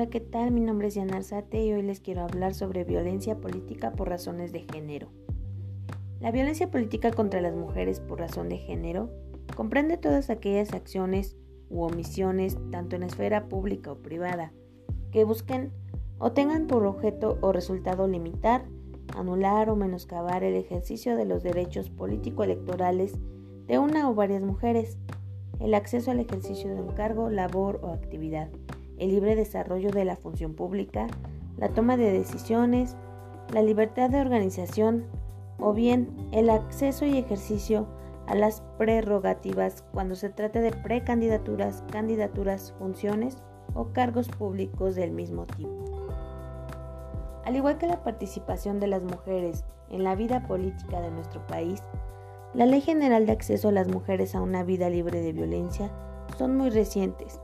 Hola, ¿qué tal? Mi nombre es Yana Arzate y hoy les quiero hablar sobre violencia política por razones de género. La violencia política contra las mujeres por razón de género comprende todas aquellas acciones u omisiones, tanto en esfera pública o privada, que busquen o tengan por objeto o resultado limitar, anular o menoscabar el ejercicio de los derechos político-electorales de una o varias mujeres, el acceso al ejercicio de un cargo, labor o actividad el libre desarrollo de la función pública, la toma de decisiones, la libertad de organización o bien el acceso y ejercicio a las prerrogativas cuando se trata de precandidaturas, candidaturas, funciones o cargos públicos del mismo tipo. Al igual que la participación de las mujeres en la vida política de nuestro país, la Ley General de Acceso a las Mujeres a una Vida Libre de Violencia son muy recientes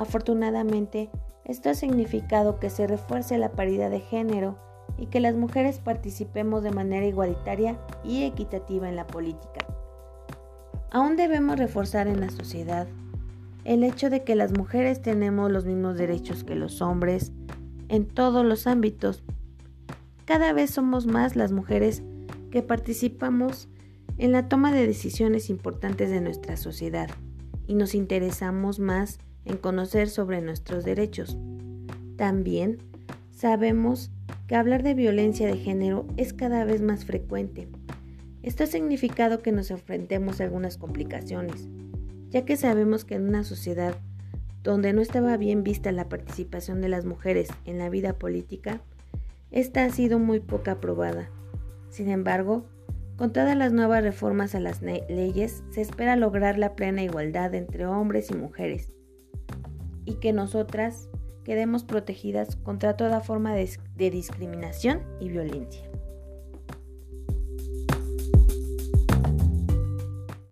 Afortunadamente, esto ha significado que se refuerce la paridad de género y que las mujeres participemos de manera igualitaria y equitativa en la política. Aún debemos reforzar en la sociedad el hecho de que las mujeres tenemos los mismos derechos que los hombres en todos los ámbitos. Cada vez somos más las mujeres que participamos en la toma de decisiones importantes de nuestra sociedad y nos interesamos más en conocer sobre nuestros derechos. También sabemos que hablar de violencia de género es cada vez más frecuente. Esto ha significado que nos enfrentemos a algunas complicaciones, ya que sabemos que en una sociedad donde no estaba bien vista la participación de las mujeres en la vida política, esta ha sido muy poca aprobada. Sin embargo, con todas las nuevas reformas a las leyes, se espera lograr la plena igualdad entre hombres y mujeres y que nosotras quedemos protegidas contra toda forma de, discriminación y violencia.